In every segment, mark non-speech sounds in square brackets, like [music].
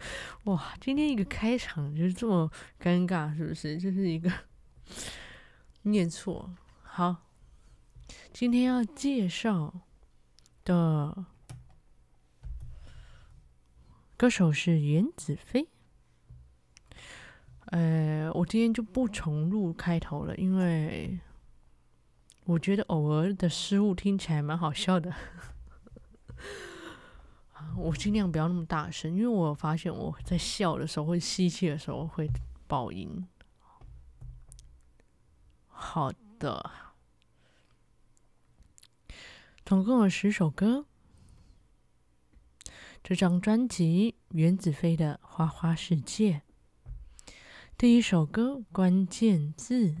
[laughs] 哇，今天一个开场就是这么尴尬，是不是？就是一个 [laughs] 念错。好，今天要介绍的歌手是袁子飞。呃，我今天就不重录开头了，因为我觉得偶尔的失误听起来蛮好笑的。我尽量不要那么大声，因为我发现我在笑的时候或吸气的时候会爆音。好的，总共有十首歌。这张专辑袁子飞的《花花世界》，第一首歌关键字，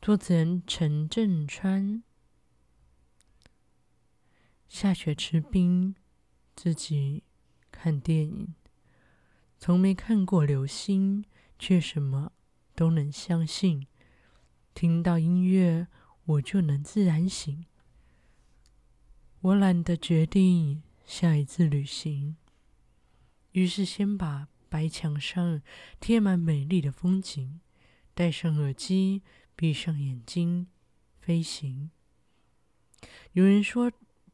作词人陈振川。下雪吃冰，自己看电影。从没看过流星，却什么都能相信。听到音乐，我就能自然醒。我懒得决定下一次旅行，于是先把白墙上贴满美丽的风景，戴上耳机，闭上眼睛，飞行。有人说，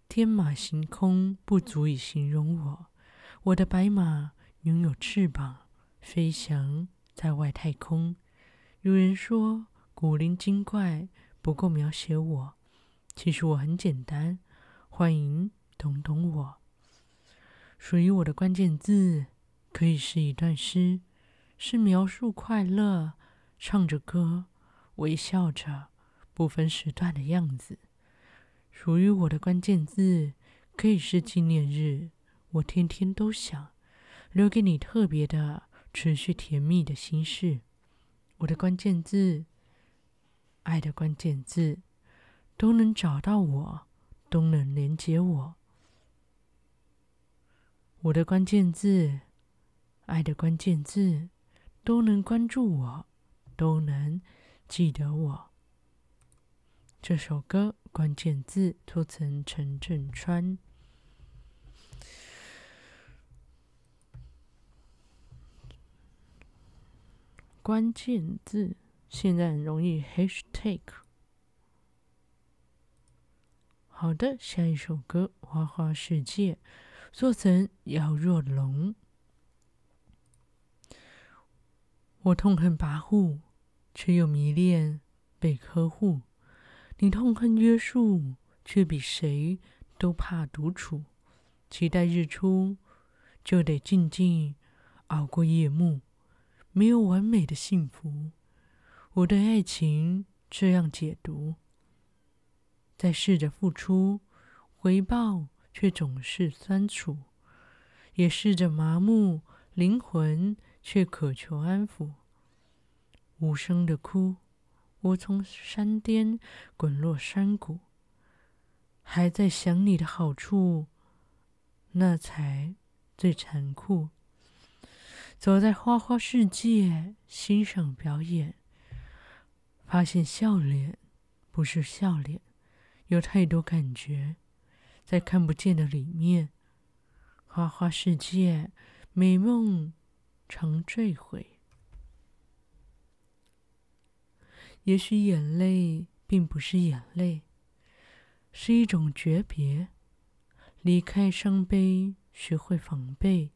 天马行空不足以形容我，我的白马拥有翅膀，飞翔在外太空。有人说古灵精怪不够描写我，其实我很简单，欢迎懂懂我。属于我的关键字可以是一段诗，是描述快乐，唱着歌，微笑着，不分时段的样子。属于我的关键字可以是纪念日，我天天都想留给你特别的、持续甜蜜的心事。我的关键字，爱的关键字，都能找到我，都能连接我。我的关键字，爱的关键字，都能关注我，都能记得我。这首歌。关键字，作词人陈镇川。关键字现在很容易 hashtag。好的，下一首歌《花花世界》，作词人姚若龙。我痛恨跋扈，却又迷恋被呵护。你痛恨约束，却比谁都怕独处。期待日出，就得静静熬过夜幕。没有完美的幸福，我对爱情这样解读：在试着付出，回报却总是酸楚；也试着麻木灵魂，却渴求安抚。无声的哭。我从山巅滚落山谷，还在想你的好处，那才最残酷。走在花花世界，欣赏表演，发现笑脸不是笑脸，有太多感觉在看不见的里面。花花世界，美梦常坠毁。也许眼泪并不是眼泪，是一种诀别。离开伤悲，学会防备，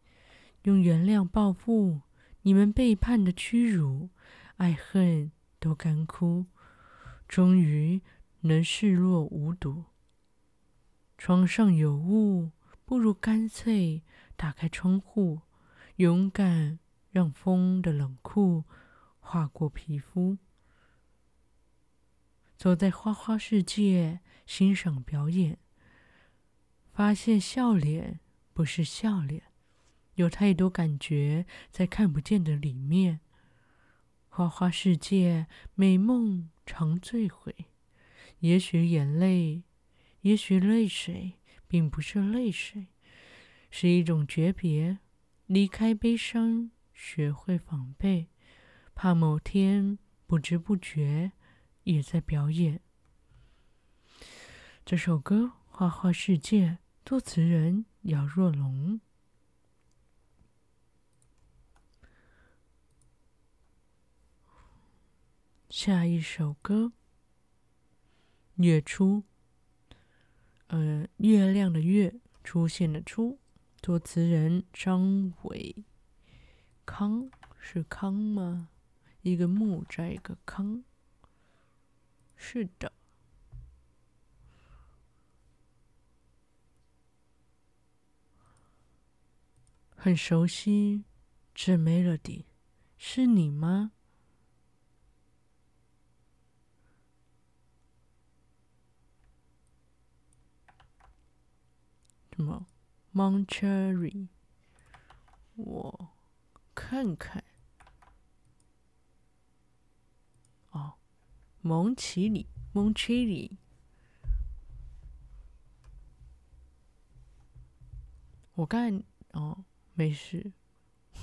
用原谅报复你们背叛的屈辱，爱恨都干枯，终于能视若无睹。窗上有雾，不如干脆打开窗户，勇敢让风的冷酷划过皮肤。走在花花世界，欣赏表演，发现笑脸不是笑脸，有太多感觉在看不见的里面。花花世界，美梦常醉毁。也许眼泪，也许泪水，并不是泪水，是一种诀别。离开悲伤，学会防备，怕某天不知不觉也在表演。这首歌《花花世界》，作词人姚若龙。下一首歌，《月初》。呃，月亮的月出现的出，作词人张伟康，是康吗？一个木在一个康，是的，很熟悉这 melody，是你吗？什么？Mount Cherry，我看看。哦，蒙奇里，蒙奇里。我看，哦，没事。[laughs]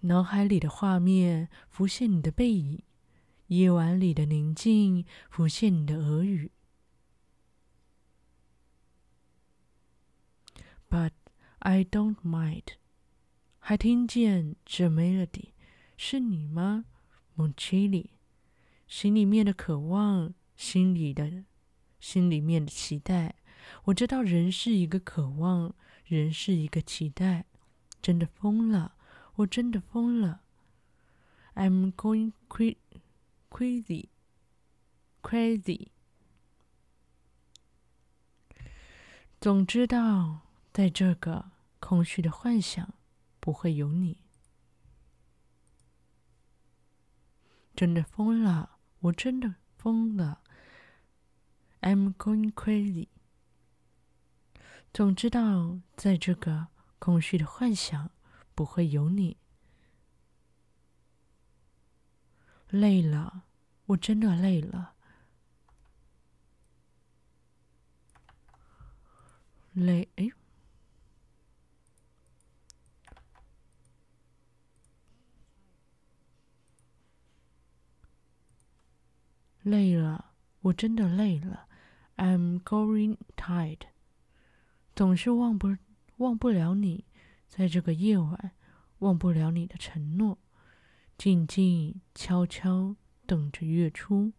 脑海里的画面浮现你的背影，夜晚里的宁静浮现你的耳语。But I don't mind，还听见这 melody，是你吗，Monchili？心里面的渴望，心里的，心里面的期待。我知道人是一个渴望，人是一个期待。真的疯了，我真的疯了。I'm going crazy，crazy。总知道。在这个空虚的幻想，不会有你。真的疯了，我真的疯了。I'm going crazy。总知道，在这个空虚的幻想，不会有你。累了，我真的累了。累，哎。累了，我真的累了。I'm going tired。总是忘不忘不了你，在这个夜晚，忘不了你的承诺，静静悄悄等着月初。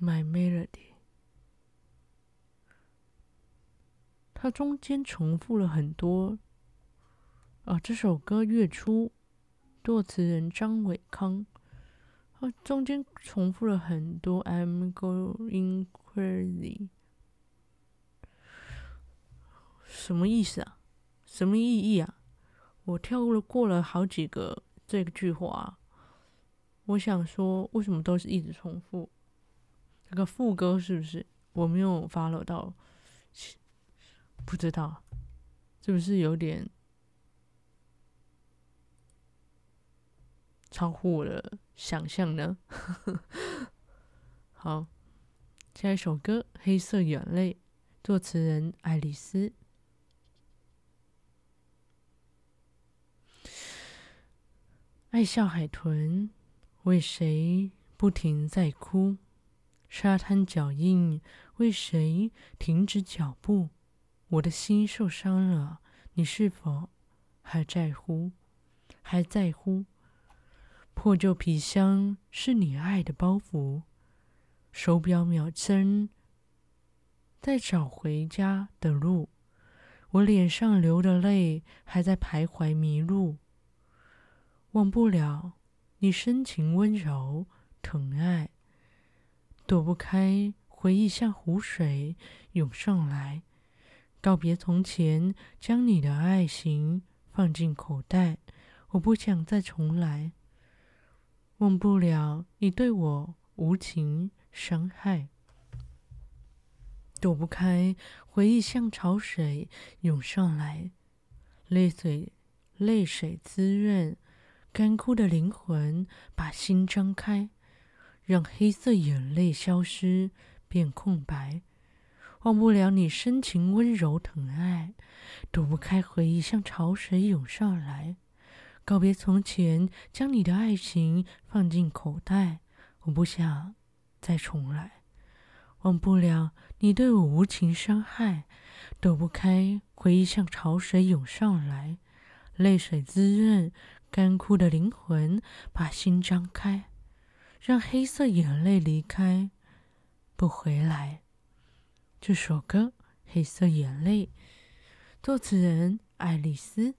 My melody。它中间重复了很多啊，这首歌《月初》，作词人张伟康。啊，中间重复了很多 “I'm going crazy”，什么意思啊？什么意义啊？我跳了过了好几个这句话，我想说，为什么都是一直重复？这个副歌是不是我没有 follow 到？不知道是不是有点超乎我的想象呢？[laughs] 好，下一首歌《黑色眼泪》，作词人爱丽丝。爱笑海豚为谁不停在哭？沙滩脚印为谁停止脚步？我的心受伤了，你是否还在乎？还在乎？破旧皮箱是你爱的包袱，手表秒针在找回家的路，我脸上流的泪还在徘徊迷路，忘不了你深情温柔疼爱，躲不开回忆像湖水涌上来。告别从前，将你的爱情放进口袋，我不想再重来。忘不了你对我无情伤害，躲不开回忆像潮水涌上来，泪水泪水滋润干枯的灵魂，把心张开，让黑色眼泪消失变空白。忘不了你深情温柔疼爱，躲不开回忆像潮水涌上来。告别从前，将你的爱情放进口袋，我不想再重来。忘不了你对我无情伤害，躲不开回忆像潮水涌上来，泪水滋润干枯的灵魂，把心张开，让黑色眼泪离开，不回来。这首歌《黑色眼泪》，作词人爱丽丝。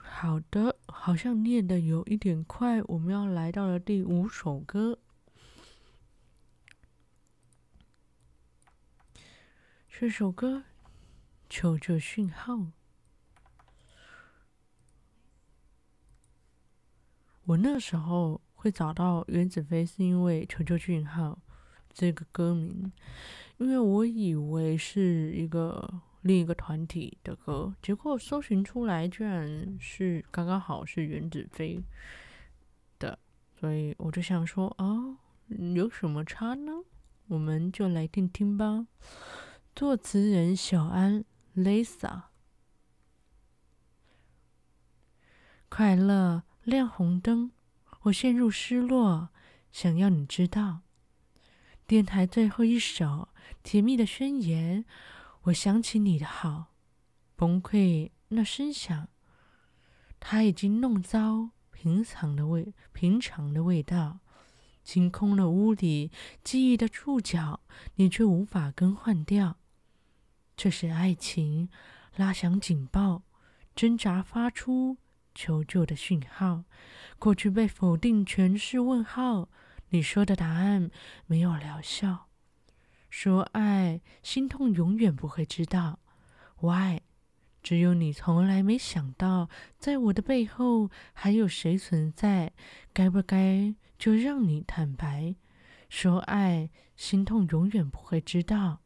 好的，好像念的有一点快，我们要来到了第五首歌。这首歌《求救讯号》，我那时候会找到原子飞，是因为《求救讯号》这个歌名，因为我以为是一个。另一个团体的歌，结果搜寻出来居然是刚刚好是原子飞的，所以我就想说啊、有什么差呢？我们就来听听吧。作词人小安 Lisa，快乐亮红灯，我陷入失落，想要你知道。电台最后一首甜蜜的宣言。我想起你的好，崩溃那声响，它已经弄糟平常的味，平常的味道，清空了屋里记忆的触角，你却无法更换掉。这是爱情拉响警报，挣扎发出求救的讯号，过去被否定全是问号，你说的答案没有疗效。说爱，心痛永远不会知道。Why？只有你从来没想到，在我的背后还有谁存在？该不该就让你坦白？说爱，心痛永远不会知道。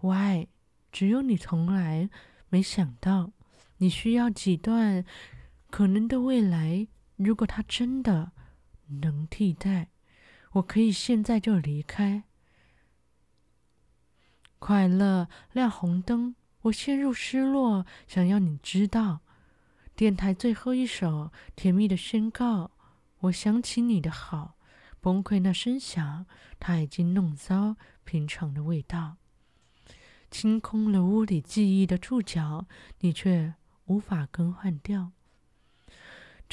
Why？只有你从来没想到，你需要几段可能的未来？如果他真的能替代，我可以现在就离开。快乐亮红灯，我陷入失落，想要你知道。电台最后一首甜蜜的宣告，我想起你的好，崩溃那声响，它已经弄糟平常的味道，清空了屋里记忆的触角，你却无法更换掉。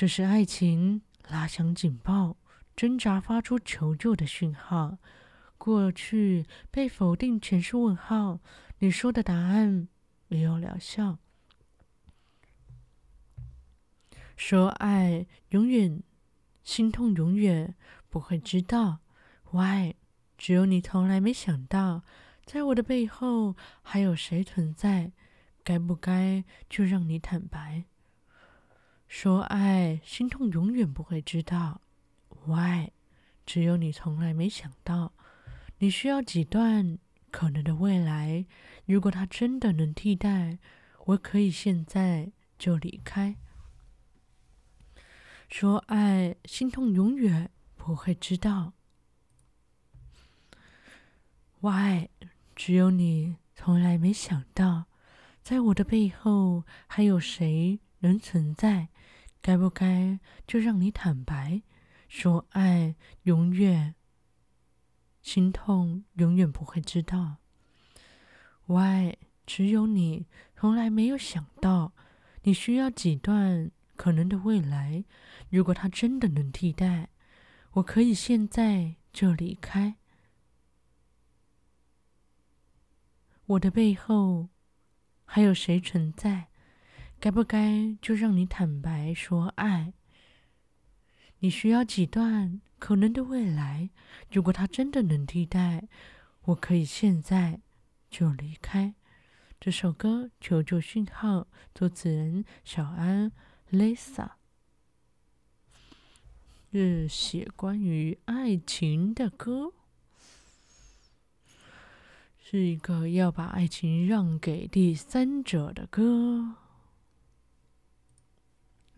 这是爱情拉响警报，挣扎发出求救的讯号。过去被否定全是问号，你说的答案没有疗效。说爱永远心痛，永远不会知道。Why？只有你从来没想到，在我的背后还有谁存在？该不该就让你坦白？说爱心痛，永远不会知道。Why？只有你从来没想到。你需要几段可能的未来？如果他真的能替代，我可以现在就离开。说爱，心痛永远不会知道。Why？只有你从来没想到，在我的背后还有谁能存在？该不该就让你坦白？说爱永远。心痛永远不会知道，Why？只有你从来没有想到，你需要几段可能的未来。如果他真的能替代，我可以现在就离开。我的背后还有谁存在？该不该就让你坦白说爱？你需要几段可能的未来？如果他真的能替代，我可以现在就离开。这首歌《求救讯号》，作词人小安 Lisa，是写关于爱情的歌，是一个要把爱情让给第三者的歌。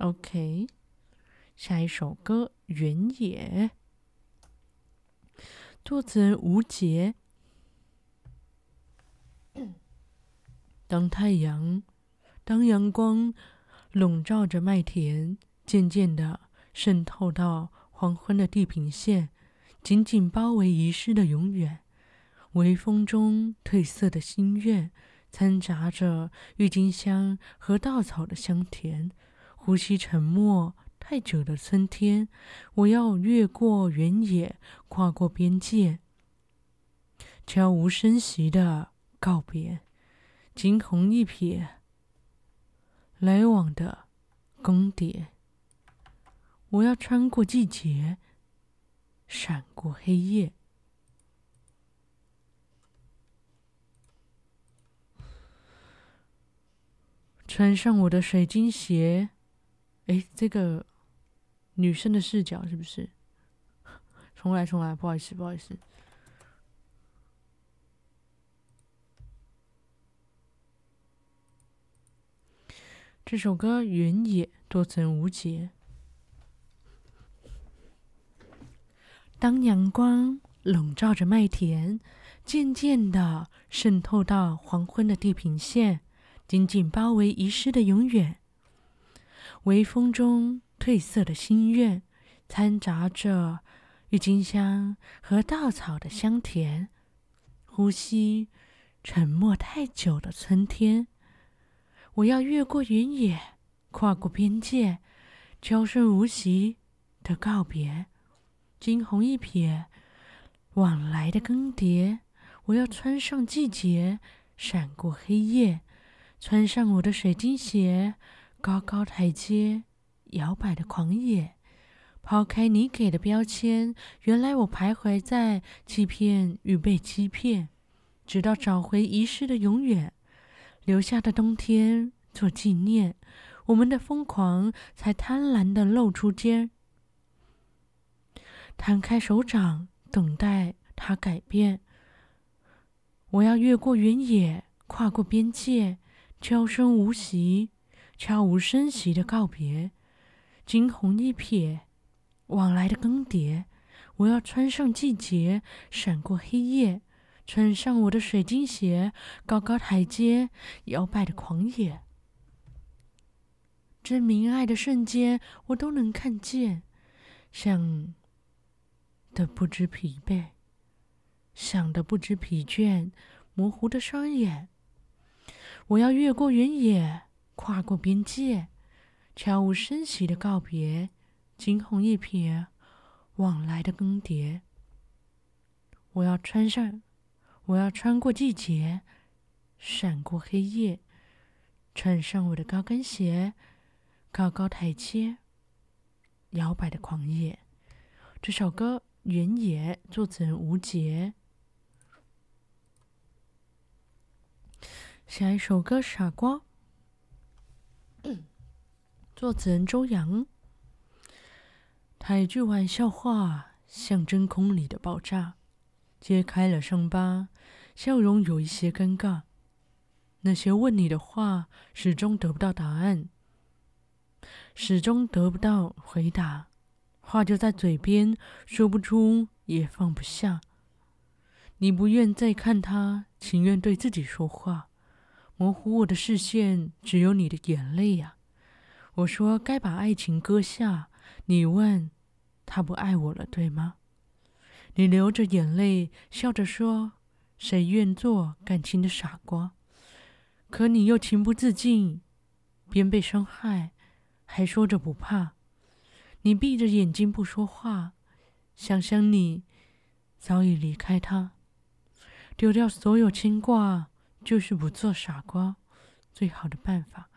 OK，下一首歌《原野》，作词人吴杰。当太阳，当阳光笼罩着麦田，渐渐地渗透到黄昏的地平线，紧紧包围遗失的永远。微风中褪色的心愿，掺杂着郁金香和稻草的香甜。呼吸沉默太久的春天，我要越过原野，跨过边界，悄无声息的告别。惊鸿一瞥，来往的更迭。我要穿过季节，闪过黑夜，穿上我的水晶鞋。哎，这个女生的视角是不是？重来，重来，不好意思，不好意思。这首歌《原野》多层无解。当阳光笼罩着麦田，渐渐地渗透到黄昏的地平线，紧紧包围遗失的永远。微风中褪色的心愿，掺杂着郁金香和稻草的香甜。呼吸沉默太久的春天。我要越过原野，跨过边界，悄声无息的告别，惊鸿一瞥，往来的更迭。我要穿上季节，闪过黑夜，穿上我的水晶鞋，高高台阶，摇摆的狂野。抛开你给的标签，原来我徘徊在欺骗与被欺骗，直到找回遗失的永远。留下的冬天做纪念，我们的疯狂才贪婪地露出肩。摊开手掌，等待它改变。我要越过原野，跨过边界，悄声无息、悄无声息的告别。惊鸿一瞥，往来的更迭。我要穿上季节，闪过黑夜。穿上我的水晶鞋，高高台阶，摇摆的狂野。这明爱的瞬间，我都能看见。想的不知疲惫，想的不知疲倦，模糊的双眼。我要越过原野，跨过边界，悄无声息的告别，惊鸿一瞥，往来的更迭。我要穿上。我要穿过季节，闪过黑夜，穿上我的高跟鞋，高高台阶，摇摆的狂野。这首歌《原野》作者吴杰。下一首歌《傻瓜》，[coughs] 作词人周洋。他一句玩笑话，像真空里的爆炸。揭开了伤疤，笑容有一些尴尬。那些问你的话，始终得不到答案，始终得不到回答。话就在嘴边，说不出也放不下。你不愿再看他，情愿对自己说话。模糊我的视线，只有你的眼泪呀。我说该把爱情搁下，你问他不爱我了，对吗？你流着眼泪，笑着说：“谁愿做感情的傻瓜？”可你又情不自禁，边被伤害，还说着不怕。你闭着眼睛不说话，想想你早已离开他，丢掉所有牵挂，就是不做傻瓜最好的办法。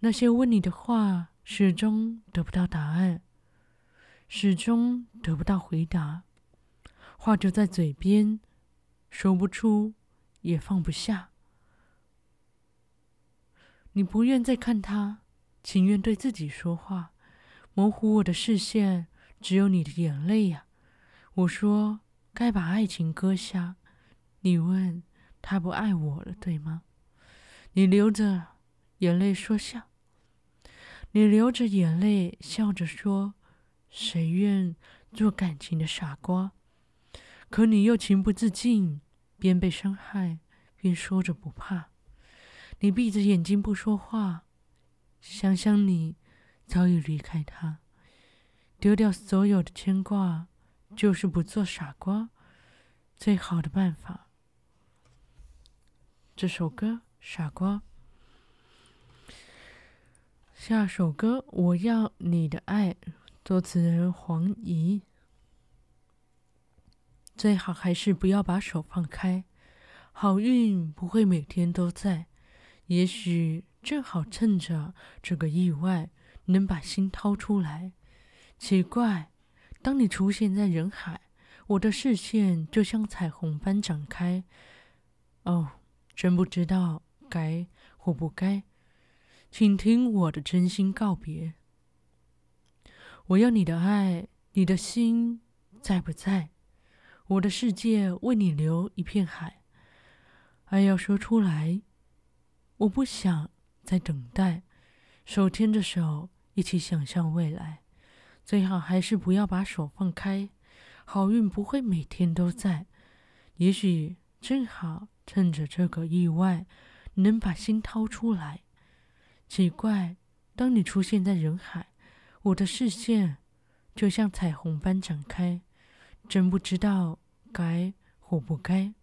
那些问你的话，始终得不到答案，始终得不到回答。话就在嘴边，说不出，也放不下。你不愿再看他，情愿对自己说话，模糊我的视线，只有你的眼泪呀。我说该把爱情割下，你问他不爱我了，对吗？你流着眼泪说笑，你流着眼泪笑着说，谁愿做感情的傻瓜？可你又情不自禁，边被伤害边说着不怕。你闭着眼睛不说话，想想你早已离开他，丢掉所有的牵挂，就是不做傻瓜，最好的办法。这首歌《傻瓜》，下首歌《我要你的爱》，作词人黄怡。最好还是不要把手放开，好运不会每天都在。也许正好趁着这个意外，能把心掏出来。奇怪，当你出现在人海，我的视线就像彩虹般展开。哦，真不知道该或不该，请听我的真心告别。我要你的爱，你的心在不在？我的世界为你留一片海，爱要说出来。我不想再等待，手牵着手一起想象未来。最好还是不要把手放开，好运不会每天都在。也许正好趁着这个意外，能把心掏出来。奇怪，当你出现在人海，我的视线就像彩虹般展开，真不知道该或不该。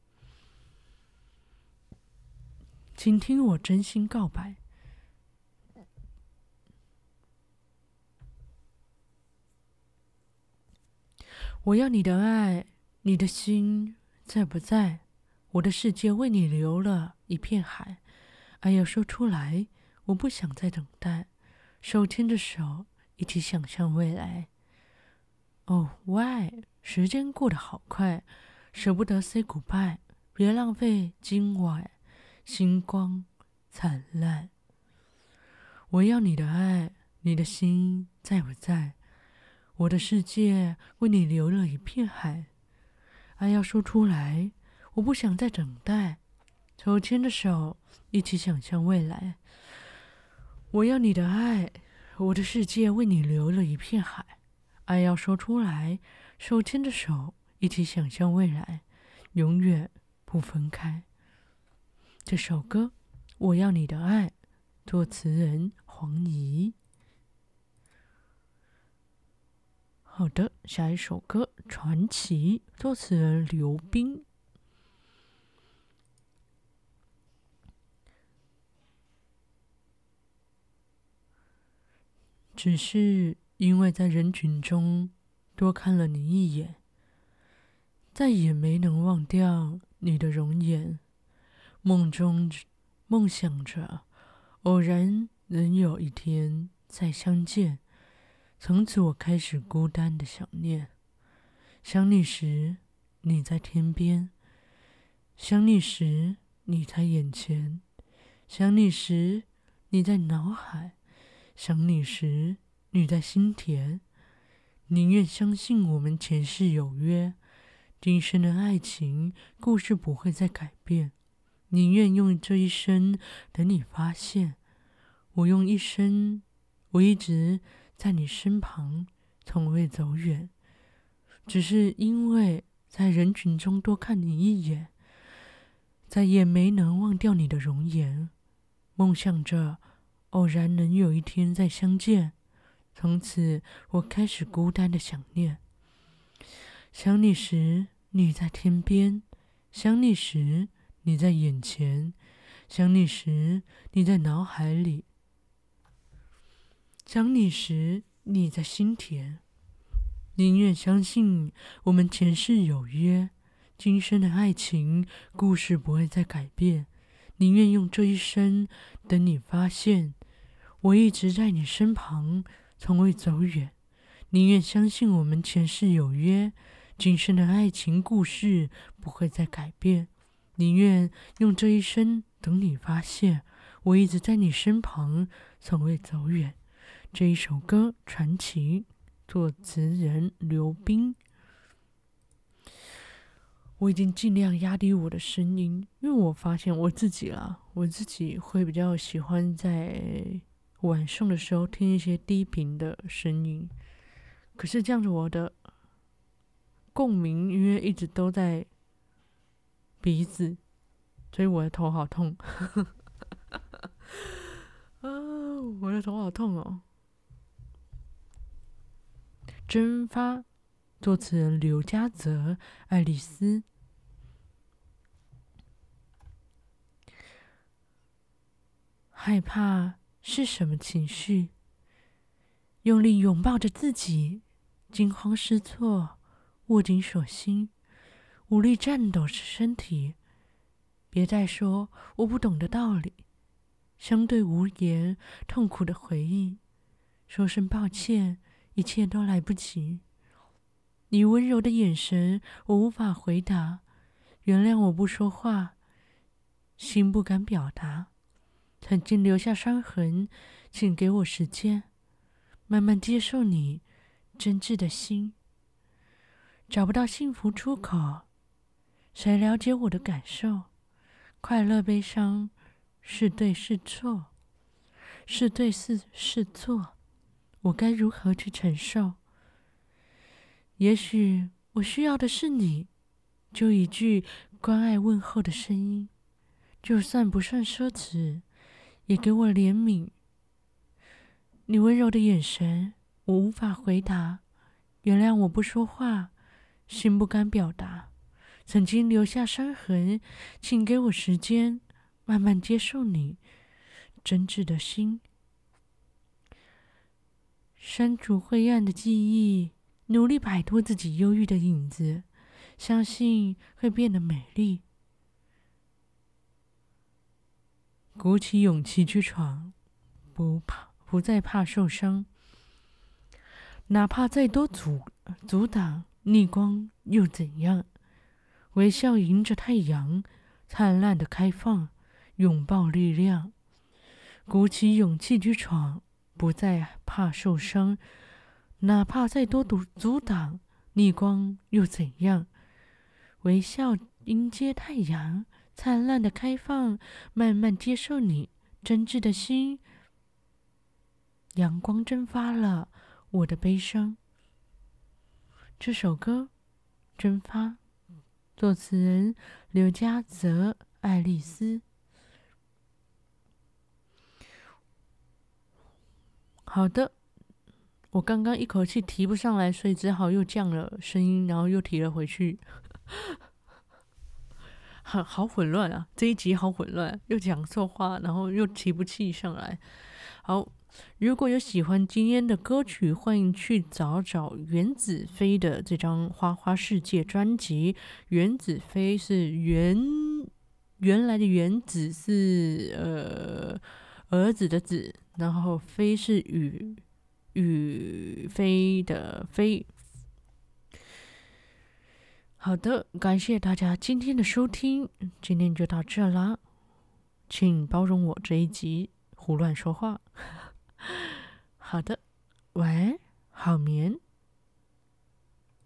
请听我真心告白。我要你的爱，你的心在不在？我的世界为你留了一片海，爱要说出来，我不想再等待。手牵着手，一起想象未来。哦，Why？时间过得好快，舍不得 say goodbye，别浪费今晚。星光灿烂，我要你的爱，你的心在不在？我的世界为你留了一片海，爱要说出来，我不想再等待。手牵着手，一起想象未来。我要你的爱，我的世界为你留了一片海，爱要说出来，手牵着手，一起想象未来，永远不分开。这首歌《我要你的爱》，作词人黄怡。好的，下一首歌《传奇》，作词人刘冰。只是因为在人群中多看了你一眼，再也没能忘掉你的容颜。梦中，梦想着偶然能有一天再相见。从此，我开始孤单的想念。想你时，你在天边；想你时，你在眼前；想你时，你在脑海；想你时，你在心田。宁愿相信我们前世有约，今生的爱情故事不会再改变。宁愿用这一生等你发现，我用一生，我一直在你身旁，从未走远。只是因为在人群中多看你一眼，再也没能忘掉你的容颜。梦想着偶然能有一天再相见，从此我开始孤单的想念。想你时，你在天边；想你时，你在眼前，想你时，你在脑海里；想你时，你在心田。宁愿相信我们前世有约，今生的爱情故事不会再改变。宁愿用这一生等你发现，我一直在你身旁，从未走远。宁愿相信我们前世有约，今生的爱情故事不会再改变。宁愿用这一生等你发现，我一直在你身旁，从未走远。这一首歌传奇，作词人刘冰。我已经尽量压低我的声音，因为我发现我自己啦，我自己会比较喜欢在晚上的时候听一些低频的声音。可是这样子，我的共鸣因为一直都在鼻子，所以我的头好痛。[laughs] 啊，我的头好痛哦！蒸发，作词人刘嘉泽、爱丽丝。害怕是什么情绪？用力拥抱着自己。惊慌失措，握紧手心，无力颤抖着身体。别再说我不懂的道理，相对无言，痛苦的回忆，说声抱歉，一切都来不及。你温柔的眼神，我无法回答。原谅我不说话，心不敢表达。曾经留下伤痕，请给我时间，慢慢接受你。真挚的心，找不到幸福出口，谁了解我的感受？快乐、悲伤，是对是错？是对是是错？我该如何去承受？也许我需要的是你，就一句关爱问候的声音，就算不算奢侈，也给我怜悯。你温柔的眼神。我无法回答，原谅我不说话，心不敢表达，曾经留下伤痕，请给我时间，慢慢接受你真挚的心，删除灰暗的记忆，努力摆脱自己忧郁的影子，相信会变得美丽，鼓起勇气去闯，不怕，不再怕受伤。哪怕再多阻阻挡，逆光又怎样？微笑迎着太阳，灿烂的开放，拥抱力量，鼓起勇气去闯，不再怕受伤。哪怕再多阻阻挡，逆光又怎样？微笑迎接太阳，灿烂的开放，慢慢接受你真挚的心。阳光蒸发了。我的悲伤。这首歌《蒸发》，作词人刘家泽、爱丽丝。好的，我刚刚一口气提不上来，所以只好又降了声音，然后又提了回去。好好混乱啊！这一集好混乱，又讲错话，然后又提不起上来。好。如果有喜欢今天的歌曲，欢迎去找找原子飞的这张《花花世界》专辑。原子飞是原原来的原子是呃儿子的子，然后飞是雨雨飞的飞。好的，感谢大家今天的收听，今天就到这啦，请包容我这一集胡乱说话。[laughs] 好的，晚安，好眠。